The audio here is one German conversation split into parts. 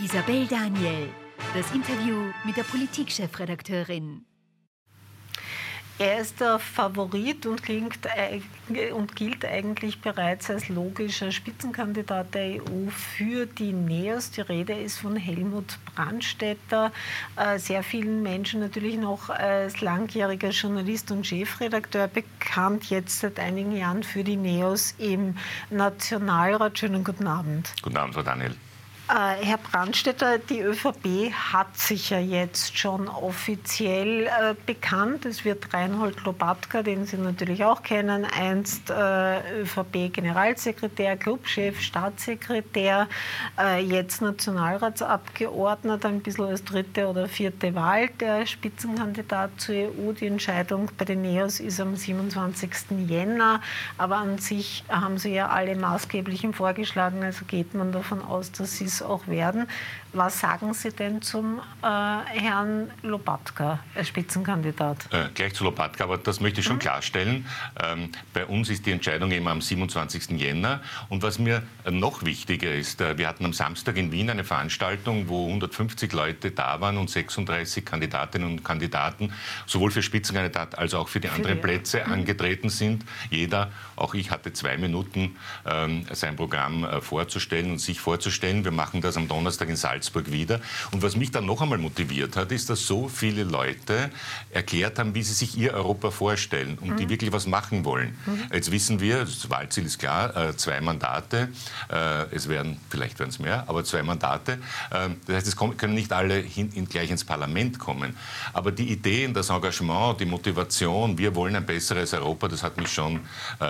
Isabel Daniel, das Interview mit der Politikchefredakteurin. Er ist der Favorit und, klingt, und, gilt eigentlich bereits als logischer Spitzenkandidat der EU für die NEOS. Die Rede ist von Helmut Brandstätter, äh, sehr vielen Menschen natürlich noch als langjähriger Journalist und Chefredakteur bekannt, jetzt seit einigen Jahren für die NEOS im Nationalrat. Schönen guten Abend. Guten Abend, Frau Daniel. Äh, Herr Brandstätter, die ÖVP hat sich ja jetzt schon offiziell äh, bekannt. Es wird Reinhold Lobatka, den Sie natürlich auch kennen, einst äh, ÖVP-Generalsekretär, Clubchef, Staatssekretär, äh, jetzt Nationalratsabgeordneter, ein bisschen als dritte oder vierte Wahl der Spitzenkandidat zur EU. Die Entscheidung bei den NEOS ist am 27. Jänner, aber an sich haben Sie ja alle maßgeblichen vorgeschlagen, also geht man davon aus, dass Sie es auch werden. Was sagen Sie denn zum äh, Herrn Lopatka als Spitzenkandidat? Äh, gleich zu Lopatka, aber das möchte ich schon mhm. klarstellen. Ähm, bei uns ist die Entscheidung eben am 27. Jänner. Und was mir noch wichtiger ist, äh, wir hatten am Samstag in Wien eine Veranstaltung, wo 150 Leute da waren und 36 Kandidatinnen und Kandidaten sowohl für Spitzenkandidat als auch für die anderen für Plätze mhm. angetreten sind. Jeder, auch ich hatte zwei Minuten, ähm, sein Programm äh, vorzustellen und sich vorzustellen. Wir machen das am Donnerstag in Salzburg Salzburg wieder. Und was mich dann noch einmal motiviert hat, ist, dass so viele Leute erklärt haben, wie sie sich ihr Europa vorstellen und mhm. die wirklich was machen wollen. Mhm. Jetzt wissen wir, das Wahlziel ist klar, äh, zwei Mandate. Äh, es werden, vielleicht werden es mehr, aber zwei Mandate. Äh, das heißt, es können nicht alle hin, in, gleich ins Parlament kommen. Aber die Ideen, das Engagement, die Motivation, wir wollen ein besseres Europa, das hat mich schon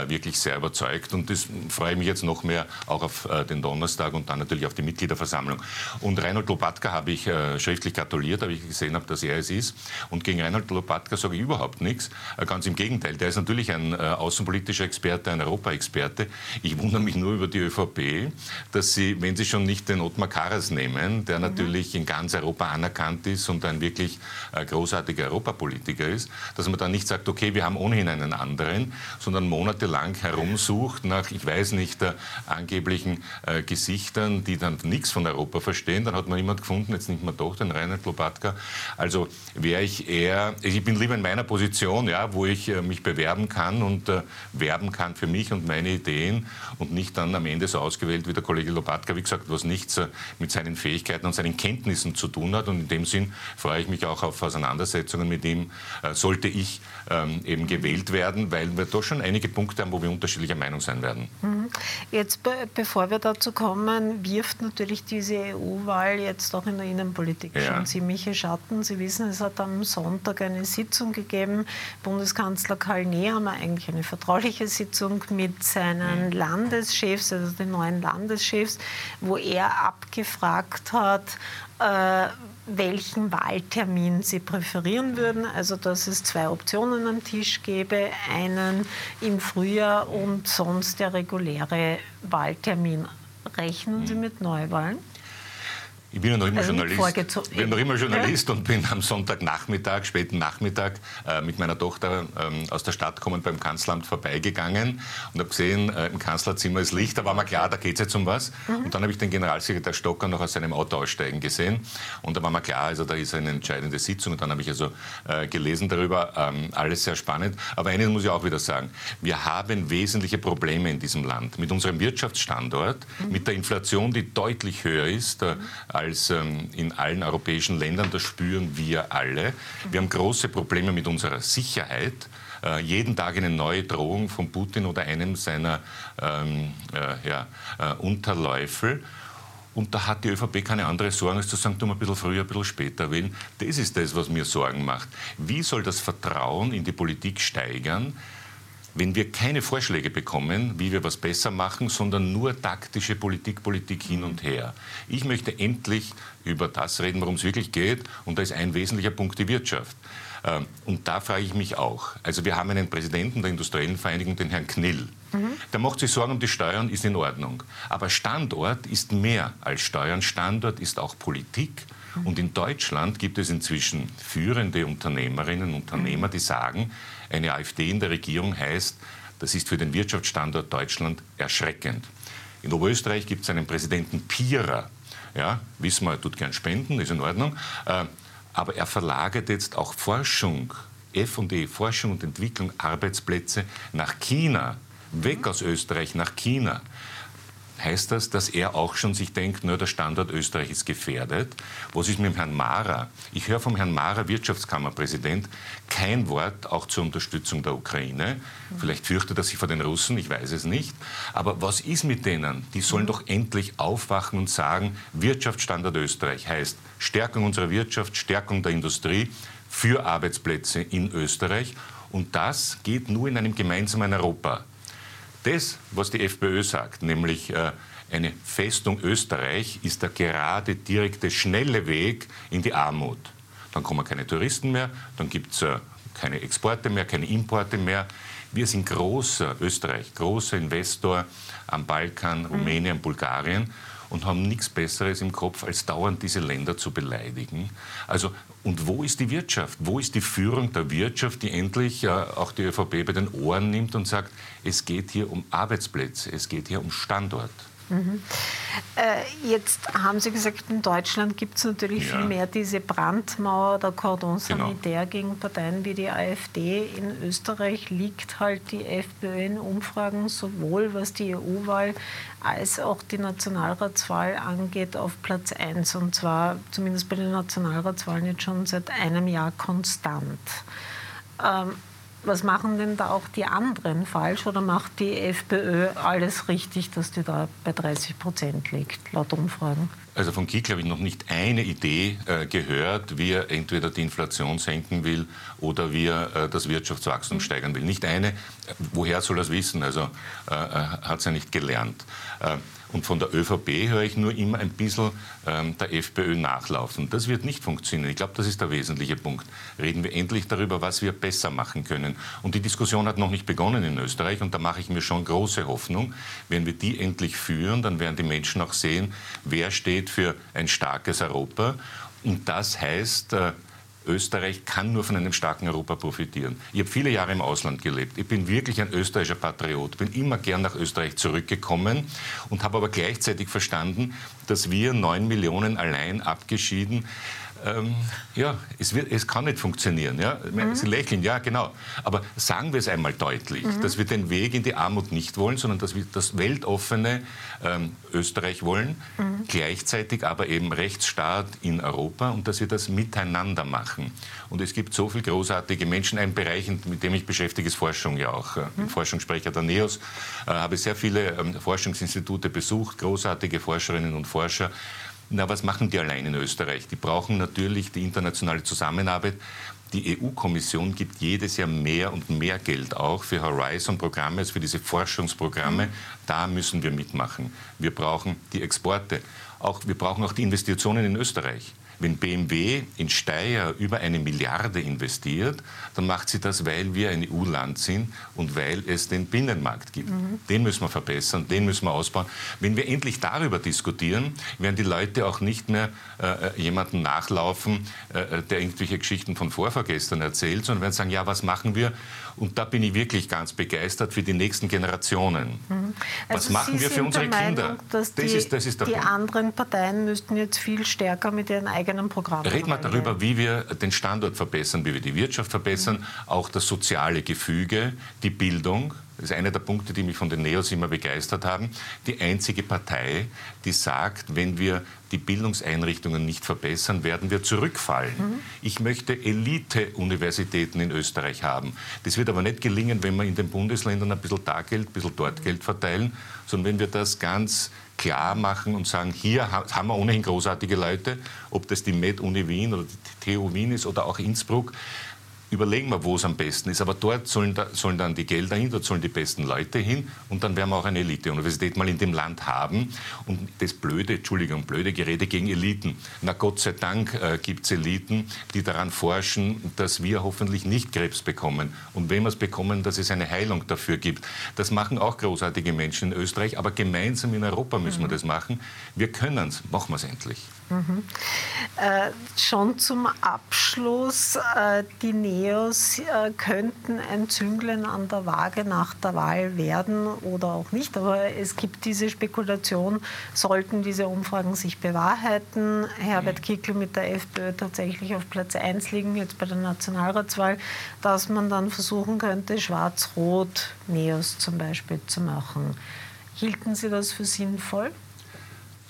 wirklich sehr überzeugt. Und das freue ich mich jetzt noch mehr auch auf den Donnerstag und dann natürlich auf die Mitgliederversammlung. Und Reinhold Lopatka habe ich äh, schriftlich gratuliert, habe ich gesehen habe, dass er es ist. Und gegen Reinhold Lopatka sage ich überhaupt nichts. Äh, ganz im Gegenteil. Der ist natürlich ein äh, außenpolitischer Experte, ein Europaexperte. Ich wundere mich nur über die ÖVP, dass sie, wenn sie schon nicht den Ottmar Karas nehmen, der mhm. natürlich in ganz Europa anerkannt ist und ein wirklich äh, großartiger Europapolitiker ist, dass man dann nicht sagt, okay, wir haben ohnehin einen anderen, sondern monatelang herumsucht nach, ich weiß nicht, äh, angeblichen äh, Gesichtern, die dann nichts von Europa verstehen dann hat man jemand gefunden, jetzt nimmt man doch den Reinhard Lopatka. Also wäre ich eher, ich bin lieber in meiner Position, ja, wo ich äh, mich bewerben kann und äh, werben kann für mich und meine Ideen und nicht dann am Ende so ausgewählt wie der Kollege Lopatka, wie gesagt, was nichts äh, mit seinen Fähigkeiten und seinen Kenntnissen zu tun hat. Und in dem Sinn freue ich mich auch auf Auseinandersetzungen mit ihm, äh, sollte ich ähm, eben gewählt werden, weil wir doch schon einige Punkte haben, wo wir unterschiedlicher Meinung sein werden. Mhm. Jetzt, be bevor wir dazu kommen, wirft natürlich diese EU-Wahl jetzt auch in der Innenpolitik ja. schon ziemliche Schatten. Sie wissen, es hat am Sonntag eine Sitzung gegeben. Bundeskanzler Karl Nehammer, eigentlich eine vertrauliche Sitzung mit seinen mhm. Landeschefs, also den neuen Landeschefs, wo er abgefragt hat, äh, welchen Wahltermin Sie präferieren würden. Also dass es zwei Optionen am Tisch gäbe, einen im Frühjahr und sonst der reguläre Wahltermin. Rechnen Sie mit Neuwahlen? Ich bin ja noch immer also Journalist, bin noch immer Journalist ja. und bin am Sonntagnachmittag, späten Nachmittag, äh, mit meiner Tochter ähm, aus der Stadt kommend beim Kanzleramt vorbeigegangen und habe gesehen, äh, im Kanzlerzimmer ist Licht. Da war mir klar, da geht es jetzt um was. Mhm. Und dann habe ich den Generalsekretär Stocker noch aus seinem Auto aussteigen gesehen. Und da war mir klar, also da ist eine entscheidende Sitzung. Und dann habe ich also äh, gelesen darüber. Ähm, alles sehr spannend. Aber eines muss ich auch wieder sagen. Wir haben wesentliche Probleme in diesem Land. Mit unserem Wirtschaftsstandort, mhm. mit der Inflation, die deutlich höher ist. Äh, als ähm, in allen europäischen Ländern. Das spüren wir alle. Wir haben große Probleme mit unserer Sicherheit. Äh, jeden Tag eine neue Drohung von Putin oder einem seiner ähm, äh, ja, äh, Unterläufel. Und da hat die ÖVP keine andere Sorgen, als zu sagen, du mal ein bisschen früher, ein bisschen später wählen. Das ist das, was mir Sorgen macht. Wie soll das Vertrauen in die Politik steigern, wenn wir keine Vorschläge bekommen, wie wir was besser machen, sondern nur taktische Politik, Politik hin und her. Ich möchte endlich über das reden, worum es wirklich geht. Und da ist ein wesentlicher Punkt die Wirtschaft. Ähm, und da frage ich mich auch. Also wir haben einen Präsidenten der Industriellen Vereinigung, den Herrn Knill. Mhm. Der macht sich Sorgen um die Steuern, ist in Ordnung. Aber Standort ist mehr als Steuern. Standort ist auch Politik. Und in Deutschland gibt es inzwischen führende Unternehmerinnen und Unternehmer, die sagen, eine AfD in der Regierung heißt, das ist für den Wirtschaftsstandort Deutschland erschreckend. In Oberösterreich gibt es einen Präsidenten Pierer, Ja, wissen wir, er tut gern spenden, ist in Ordnung. Äh, aber er verlagert jetzt auch Forschung, F&E, Forschung und Entwicklung, Arbeitsplätze nach China, weg aus Österreich nach China heißt das, dass er auch schon sich denkt, nur der Standort Österreich ist gefährdet. Was ist mit dem Herrn Mara? Ich höre vom Herrn Mara, Wirtschaftskammerpräsident, kein Wort auch zur Unterstützung der Ukraine. Vielleicht fürchtet er sich vor den Russen, ich weiß es nicht. Aber was ist mit denen? Die sollen doch endlich aufwachen und sagen, Wirtschaftsstandort Österreich heißt Stärkung unserer Wirtschaft, Stärkung der Industrie für Arbeitsplätze in Österreich. Und das geht nur in einem gemeinsamen Europa. Das, was die FPÖ sagt, nämlich äh, eine Festung Österreich, ist der gerade, direkte, schnelle Weg in die Armut. Dann kommen keine Touristen mehr, dann gibt es äh, keine Exporte mehr, keine Importe mehr. Wir sind großer Österreich, großer Investor am Balkan, Rumänien, Bulgarien und haben nichts Besseres im Kopf, als dauernd diese Länder zu beleidigen. Also, und wo ist die Wirtschaft? Wo ist die Führung der Wirtschaft, die endlich äh, auch die ÖVP bei den Ohren nimmt und sagt, es geht hier um Arbeitsplätze, es geht hier um Standort? Mhm. Äh, jetzt haben Sie gesagt, in Deutschland gibt es natürlich ja. viel mehr diese Brandmauer der Cordon. Sanitaire genau. gegen Parteien wie die AfD. In Österreich liegt halt die FPÖ in Umfragen sowohl was die EU-Wahl als auch die Nationalratswahl angeht auf Platz 1 und zwar zumindest bei den Nationalratswahlen jetzt schon seit einem Jahr konstant. Ähm, was machen denn da auch die anderen falsch oder macht die FPÖ alles richtig, dass die da bei 30 Prozent liegt, laut Umfragen? Also von Kickl habe ich noch nicht eine Idee äh, gehört, wie er entweder die Inflation senken will oder wie er äh, das Wirtschaftswachstum mhm. steigern will. Nicht eine. Woher soll er es wissen? Also äh, hat es ja nicht gelernt. Und von der ÖVP höre ich nur immer ein bisschen ähm, der FPÖ nachlaufen. Das wird nicht funktionieren. Ich glaube, das ist der wesentliche Punkt. Reden wir endlich darüber, was wir besser machen können. Und die Diskussion hat noch nicht begonnen in Österreich und da mache ich mir schon große Hoffnung. Wenn wir die endlich führen, dann werden die Menschen auch sehen, wer steht für ein starkes Europa. Und das heißt, äh, Österreich kann nur von einem starken Europa profitieren. Ich habe viele Jahre im Ausland gelebt. Ich bin wirklich ein österreichischer Patriot, bin immer gern nach Österreich zurückgekommen und habe aber gleichzeitig verstanden, dass wir neun Millionen allein abgeschieden ähm, ja, es, wird, es kann nicht funktionieren. Ja? Mhm. Sie lächeln, ja, genau. Aber sagen wir es einmal deutlich, mhm. dass wir den Weg in die Armut nicht wollen, sondern dass wir das weltoffene ähm, Österreich wollen, mhm. gleichzeitig aber eben Rechtsstaat in Europa und dass wir das miteinander machen. Und es gibt so viele großartige Menschen. Ein Bereich, mit dem ich beschäftige, ist Forschung ja auch. Äh, mhm. Forschungssprecher der NEOS äh, habe sehr viele ähm, Forschungsinstitute besucht, großartige Forscherinnen und Forscher. Na, was machen die allein in Österreich? Die brauchen natürlich die internationale Zusammenarbeit. Die EU-Kommission gibt jedes Jahr mehr und mehr Geld auch für Horizon-Programme, also für diese Forschungsprogramme. Da müssen wir mitmachen. Wir brauchen die Exporte. Auch, wir brauchen auch die Investitionen in Österreich. Wenn BMW in Steyr über eine Milliarde investiert, dann macht sie das, weil wir ein EU-Land sind und weil es den Binnenmarkt gibt. Mhm. Den müssen wir verbessern, den müssen wir ausbauen. Wenn wir endlich darüber diskutieren, werden die Leute auch nicht mehr äh, äh jemanden nachlaufen, äh, der irgendwelche Geschichten von Vorvergestern erzählt, sondern werden sagen, ja, was machen wir? Und da bin ich wirklich ganz begeistert für die nächsten Generationen. Mhm. Also was machen Sie wir für unsere Meinung, Kinder? das, die, ist, das ist die Punkt. anderen Parteien müssten jetzt viel stärker mit ihren eigenen Programmen. Reden wir darüber, wie wir den Standort verbessern, wie wir die Wirtschaft verbessern, mhm. auch das soziale Gefüge, die Bildung. Das ist einer der Punkte, die mich von den Neos immer begeistert haben. Die einzige Partei, die sagt, wenn wir die Bildungseinrichtungen nicht verbessern, werden wir zurückfallen. Mhm. Ich möchte Elite-Universitäten in Österreich haben. Das wird aber nicht gelingen, wenn wir in den Bundesländern ein bisschen da Geld, ein bisschen dort Geld verteilen, sondern wenn wir das ganz klar machen und sagen, hier haben wir ohnehin großartige Leute, ob das die Med-Uni Wien oder die TU Wien ist oder auch Innsbruck, überlegen wir, wo es am besten ist. Aber dort sollen, da, sollen, dann die Gelder hin, dort sollen die besten Leute hin und dann werden wir auch eine Elite-Universität mal in dem Land haben. Und das blöde, Entschuldigung, blöde Gerede gegen Eliten. Na Gott sei Dank äh, gibt es Eliten, die daran forschen, dass wir hoffentlich nicht Krebs bekommen. Und wenn wir es bekommen, dass es eine Heilung dafür gibt. Das machen auch großartige Menschen in Österreich, aber gemeinsam in Europa müssen mhm. wir das machen. Wir können es, machen wir es endlich. Mhm. Äh, schon zum Abschluss, äh, die Neos äh, könnten ein Zünglein an der Waage nach der Wahl werden oder auch nicht. Aber es gibt diese Spekulation, sollten diese Umfragen sich bewahrheiten, Herbert mhm. Kickl mit der FPÖ tatsächlich auf Platz 1 liegen, jetzt bei der Nationalratswahl, dass man dann versuchen könnte, Schwarz-Rot Neos zum Beispiel zu machen. Hielten Sie das für sinnvoll?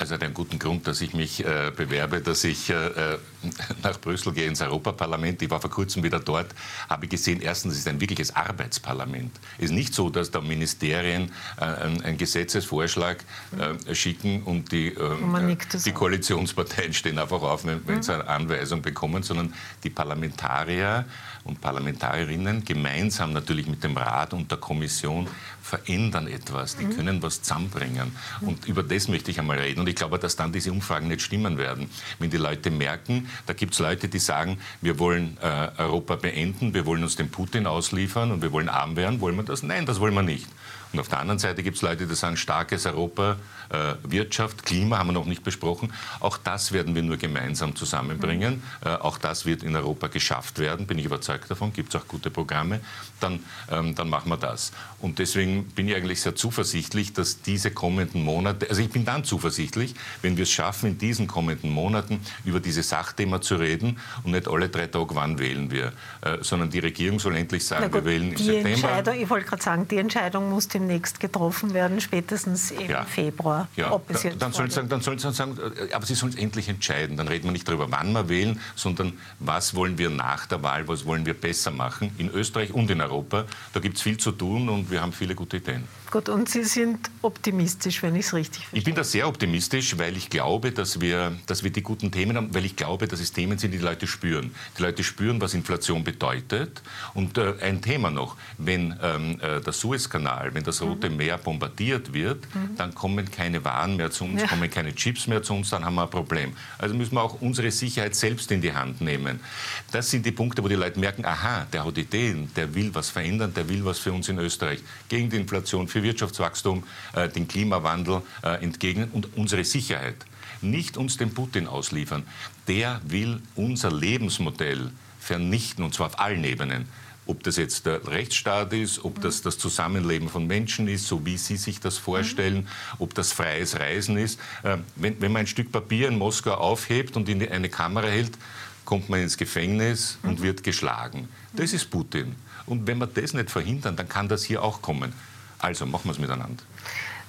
Also hat einen guten Grund, dass ich mich äh, bewerbe, dass ich äh, äh nach Brüssel gehe ins Europaparlament. Ich war vor kurzem wieder dort, habe gesehen, erstens es ist ein wirkliches Arbeitsparlament. Es ist nicht so, dass da Ministerien äh, einen Gesetzesvorschlag äh, schicken und die, äh, die Koalitionsparteien stehen einfach auf, wenn, wenn sie eine Anweisung bekommen, sondern die Parlamentarier und Parlamentarierinnen gemeinsam natürlich mit dem Rat und der Kommission verändern etwas. Die mhm. können was zusammenbringen. Und über das möchte ich einmal reden. Und ich glaube, dass dann diese Umfragen nicht stimmen werden. Wenn die Leute merken, da gibt es Leute, die sagen, wir wollen äh, Europa beenden, wir wollen uns dem Putin ausliefern und wir wollen arm werden, wollen wir das? Nein, das wollen wir nicht. Und auf der anderen Seite gibt es Leute, die sagen, starkes Europa, äh, Wirtschaft, Klima haben wir noch nicht besprochen. Auch das werden wir nur gemeinsam zusammenbringen. Mhm. Äh, auch das wird in Europa geschafft werden, bin ich überzeugt davon. Gibt es auch gute Programme. Dann, ähm, dann machen wir das. Und deswegen bin ich eigentlich sehr zuversichtlich, dass diese kommenden Monate, also ich bin dann zuversichtlich, wenn wir es schaffen, in diesen kommenden Monaten über dieses Sachthema zu reden und nicht alle drei Tage, wann wählen wir, äh, sondern die Regierung soll endlich sagen, gut, wir wählen im September. Entscheidung, ich wollte gerade sagen, die Entscheidung muss dem demnächst getroffen werden, spätestens im ja. Februar. Ja. Ob es jetzt dann sollen sagen, dann sollen sie sagen, äh, aber sie sollen es endlich entscheiden. Dann reden wir nicht darüber, wann wir wählen, sondern was wollen wir nach der Wahl, was wollen wir besser machen in Österreich und in Europa. Da gibt es viel zu tun und wir haben viele gute Ideen. Gut, und Sie sind optimistisch, wenn ich es richtig verstehe. Ich bin da sehr optimistisch, weil ich glaube, dass wir, dass wir die guten Themen haben, weil ich glaube, dass es Themen sind, die die Leute spüren. Die Leute spüren, was Inflation bedeutet. Und äh, ein Thema noch, wenn ähm, äh, der Suezkanal, wenn das Rote mhm. Meer bombardiert wird, mhm. dann kommen keine Waren mehr zu uns, ja. kommen keine Chips mehr zu uns, dann haben wir ein Problem. Also müssen wir auch unsere Sicherheit selbst in die Hand nehmen. Das sind die Punkte, wo die Leute merken, aha, der hat Ideen, der will was verändern, der will was für uns in Österreich. Gegen die Inflation, für Wirtschaftswachstum, äh, den Klimawandel äh, entgegnen und unsere Sicherheit. Nicht uns dem Putin ausliefern. Der will unser Lebensmodell vernichten, und zwar auf allen Ebenen. Ob das jetzt der Rechtsstaat ist, ob das das Zusammenleben von Menschen ist, so wie Sie sich das vorstellen, ob das freies Reisen ist. Äh, wenn, wenn man ein Stück Papier in Moskau aufhebt und in eine Kamera hält, kommt man ins Gefängnis und wird geschlagen. Das ist Putin. Und wenn wir das nicht verhindern, dann kann das hier auch kommen. Also machen wir es miteinander.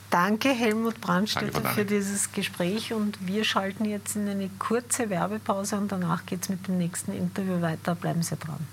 Danke, Helmut Brandstätter, Danke, für dieses Gespräch. Und wir schalten jetzt in eine kurze Werbepause und danach geht es mit dem nächsten Interview weiter. Bleiben Sie dran.